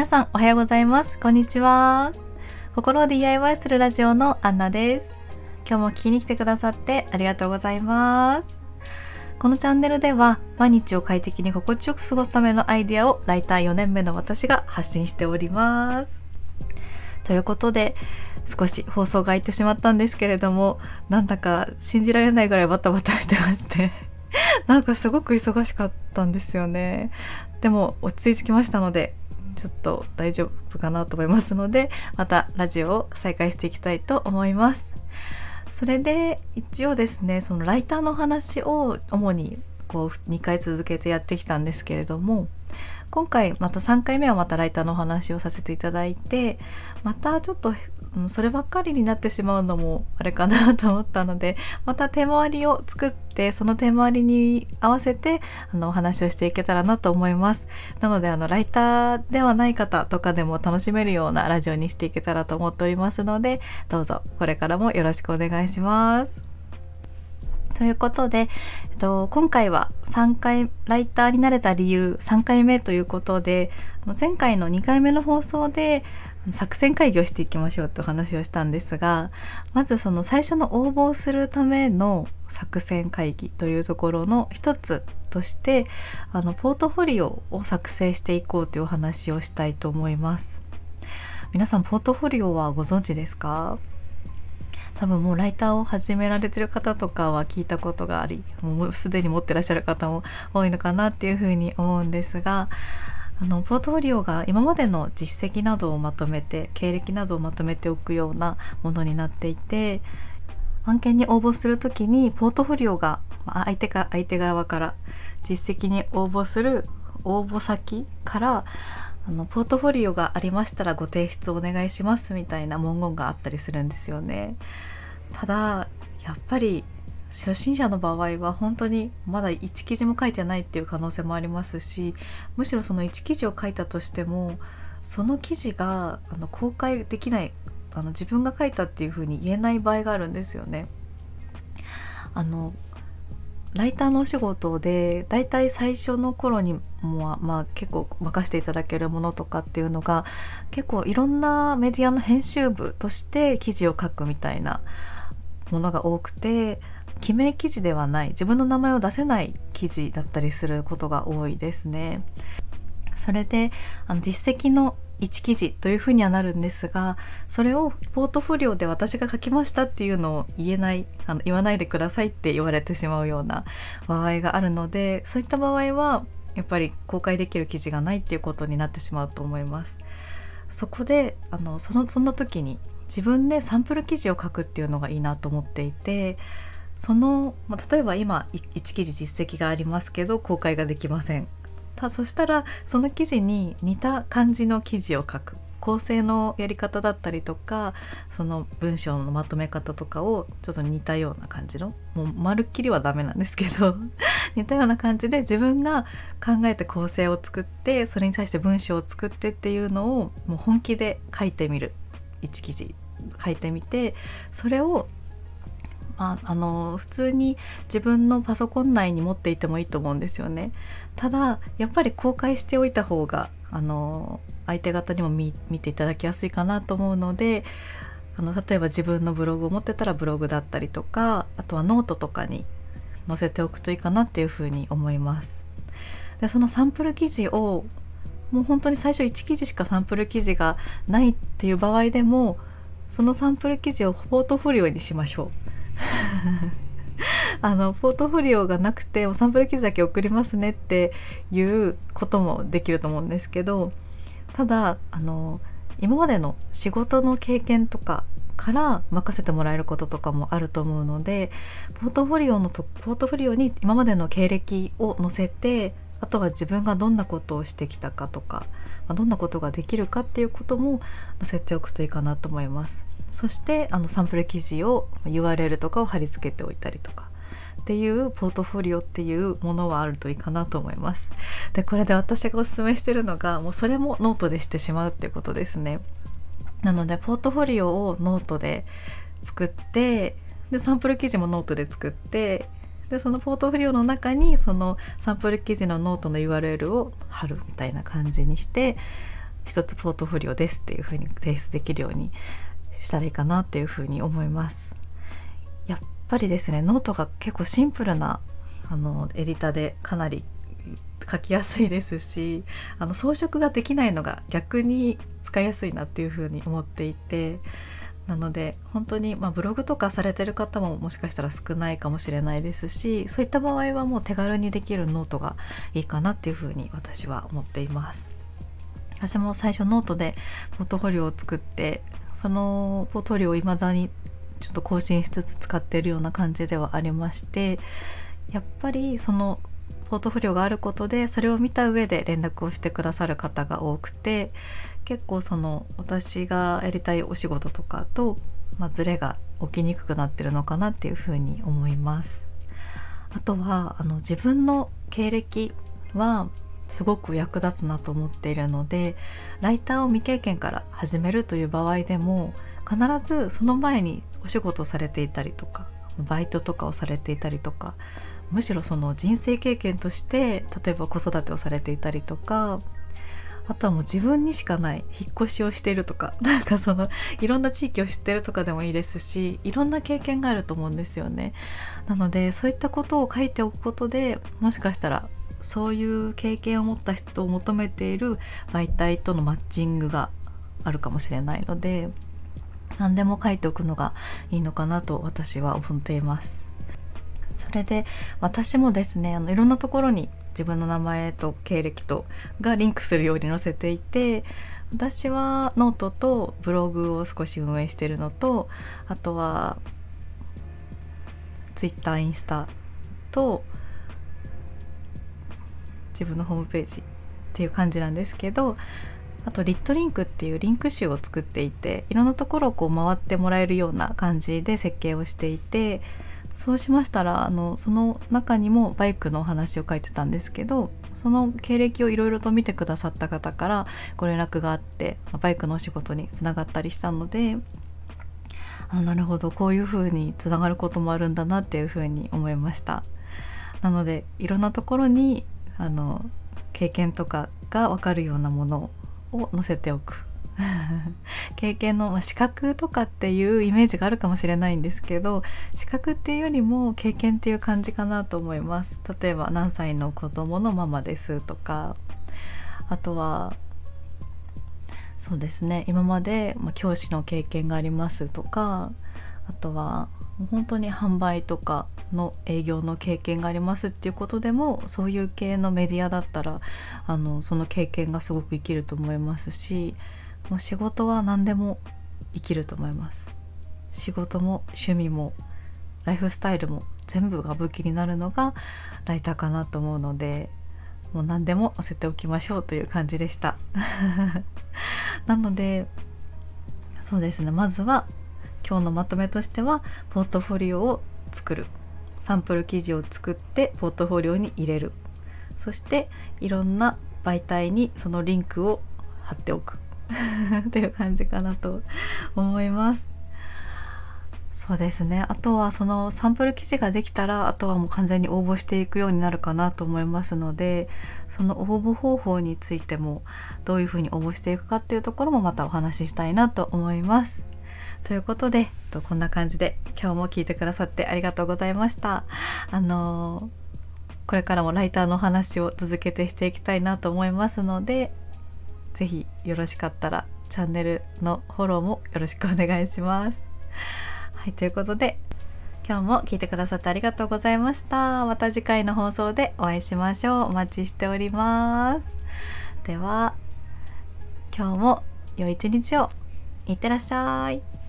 皆さんおはようございます。こんにちは。心を DIY するラジオのアンナです。今日も聞きに来てくださってありがとうございます。このチャンネルでは毎日を快適に心地よく過ごすためのアイディアをライター4年目の私が発信しております。ということで少し放送が空いてしまったんですけれどもなんだか信じられないぐらいバタバタしてまして なんかすごく忙しかったんですよね。でも落ち着いてきましたのでちょっと大丈夫かなと思いますのでまたラジオを再開していきたいと思います。それで一応ですねそのライターの話を主にこう2回続けてやってきたんですけれども今回また3回目はまたライターのお話をさせていただいてまたちょっとそればっかりになってしまうのもあれかなと思ったのでまた手回りを作ってその手回りに合わせてあのお話をしていけたらなと思います。なのであのライターではない方とかでも楽しめるようなラジオにしていけたらと思っておりますのでどうぞこれからもよろしくお願いします。ということで、えっと、今回は3回ライターになれた理由3回目ということで前回の2回目の放送で作戦会議をしていきましょうってお話をしたんですがまずその最初の応募するための作戦会議というところの一つとしてあのポートフォリオを作成していこうというお話をしたいと思います。皆さんポートフォリオはご存知ですか？多分もうライターを始められてる方とかは聞いたことがありもうすでに持ってらっしゃる方も多いのかなっていうふうに思うんですがあのポートフォリオが今までの実績などをまとめて経歴などをまとめておくようなものになっていて案件に応募する時にポートフォリオが相手か相手側から実績に応募する応募先からあのポートフォリオがありましたらご提出お願いしますみたいな文言があったりするんですよね。ただやっぱり初心者の場合は本当にまだ1記事も書いてないっていう可能性もありますしむしろその1記事を書いたとしてもその記事があの公開できないあの自分が書いたっていうふうに言えない場合があるんですよね。あのライターのお仕事でだいたい最初の頃にも、まあ、結構任せていただけるものとかっていうのが結構いろんなメディアの編集部として記事を書くみたいなものが多くて記名記事ではない自分の名前を出せない記事だったりすることが多いですね。それであの実績の1記事というふうにはなるんですがそれをポートフォリオで私が書きましたっていうのを言えないあの言わないでくださいって言われてしまうような場合があるのでそういった場合はやっぱり公開できる記事がないっていうことになってしまうと思います。そこであのそのそんな時に自分でサンプル記事を書くっていうのがいいなと思っていてその、まあ、例えば今1記事実績がありますけど公開ができませんそしたらその記事に似た感じの記事を書く。構成のやり方だったりとかその文章のまとめ方とかをちょっと似たような感じのもうまるっきりはダメなんですけど 似たような感じで自分が考えて構成を作ってそれに対して文章を作ってっていうのをもう本気で書いてみる。1記事書いてみてそれをまあ、あの普通に自分のパソコン内に持っていてもいいと思うんですよね。ただやっぱり公開しておいた方があの相手方にも見ていただきやすいかなと思うのであの例えば自分のブログを持ってたらブログだったりとかあとはノートとかに載せておくといいかなっていうふうに思います。でそのサンプル記事をもう本当に最初1記事しかサンプル記事がないっていう場合でもそのサンプル記事をポートフォリオにしましょう。あのポートフォリオがなくてサンプル記事だけ送りますねっていうこともできると思うんですけどただあの今までの仕事の経験とかから任せてもらえることとかもあると思うのでポートフォリオのとポートフォリオに今までの経歴を載せてあとは自分がどんなことをしてきたかとか、ま、どんなことができるかっていうことも載せておくといいかなと思います。そしてあのサンプル記事を URL とかを貼り付けておいたりとかっていうポートフォリオっていうものはあるといいかなと思います。でこれで私がおすすめしてるのがもうそれもノートでしてしまうっていうことですね。なのでポートフォリオをノートで作ってでサンプル記事もノートで作ってでそのポートフォリオの中にそのサンプル記事のノートの URL を貼るみたいな感じにして一つポートフォリオですっていう風に提出できるようにしたらいいかなっていう風に思いますやっぱりですねノートが結構シンプルなあのエディターでかなり書きやすいですしあの装飾ができないのが逆に使いやすいなっていう風に思っていてなので本当に、まあ、ブログとかされてる方ももしかしたら少ないかもしれないですしそういった場合はもう手軽にできるノートがいいかなっていうふうに私は思っています。私も最初ノートでポートフォリオを作ってそのポートフォリオを未だにちょっと更新しつつ使っているような感じではありましてやっぱりそのポートフォリオがあることでそれを見た上で連絡をしてくださる方が多くて結構その私がやりたいお仕事とかと、まあ、ズレが起きにくくなってるのかなっていうふうに思います。あとはあの自分の経歴はすごく役立つなと思っているのでライターを未経験から始めるという場合でも必ずその前にお仕事をされていたりとかバイトとかをされていたりとかむしろその人生経験として例えば子育てをされていたりとかあとはもう自分にしかない引っ越しをしているとか なんかそのいろんな地域を知ってるとかでもいいですしいろんな経験があると思うんですよね。なのでそういったことを書いておくことでもしかしたらそういう経験を持った人を求めている媒体とのマッチングがあるかもしれないので何でも書いておくのがいいのかなと私は思っています。それで私もですねあのいろんなところに自分の名前と経歴とがリンクするように載せていて私はノートとブログを少し運営しているのとあとはツイッターインスタと自分のホームページっていう感じなんですけどあとリットリンクっていうリンク集を作っていていろんなところをこう回ってもらえるような感じで設計をしていてそうしましたらあのその中にもバイクのお話を書いてたんですけどその経歴をいろいろと見てくださった方からご連絡があってバイクのお仕事につながったりしたのであなるほどこういうふうにつながることもあるんだなっていうふうに思いました。なのでいろんなところにあの経験とかが分かるようなものを載せておく。経験の、まあ、資格とかっていうイメージがあるかもしれないんですけど資格っていうよりも経験っていう感じかなと思います。例えば何歳の子供のママですとかあとはそうですね今まで、ま、教師の経験がありますとかあとは本当に販売とかの営業の経験がありますっていうことでもそういう系のメディアだったらあのその経験がすごく生きると思いますしもう仕事は何でも生きると思います。仕事も趣味もライフスタイルも全部が武器になるのがライターかなと思うのでもう何でも載せておきましょうという感じでした。なのでそうですね。まずは今日のまとめとしてはポートフォリオを作る。サンプル記事を作ってポートフォリオに入れる。そしていろんな媒体にそのリンクを貼っておく。っていう感じかなと思います。そうですね。あとはそのサンプル記事ができたらあとはもう完全に応募していくようになるかなと思いますのでその応募方法についてもどういうふうに応募していくかっていうところもまたお話ししたいなと思います。ということでこんな感じで今日も聞いてくださってありがとうございましたあのこれからもライターの話を続けてしていきたいなと思いますので是非よろしかったらチャンネルのフォローもよろしくお願いします。はい、ということで今日も聞いてくださってありがとうございました。また次回の放送でお会いしましょう。お待ちしております。では今日も良い一日をいってらっしゃい。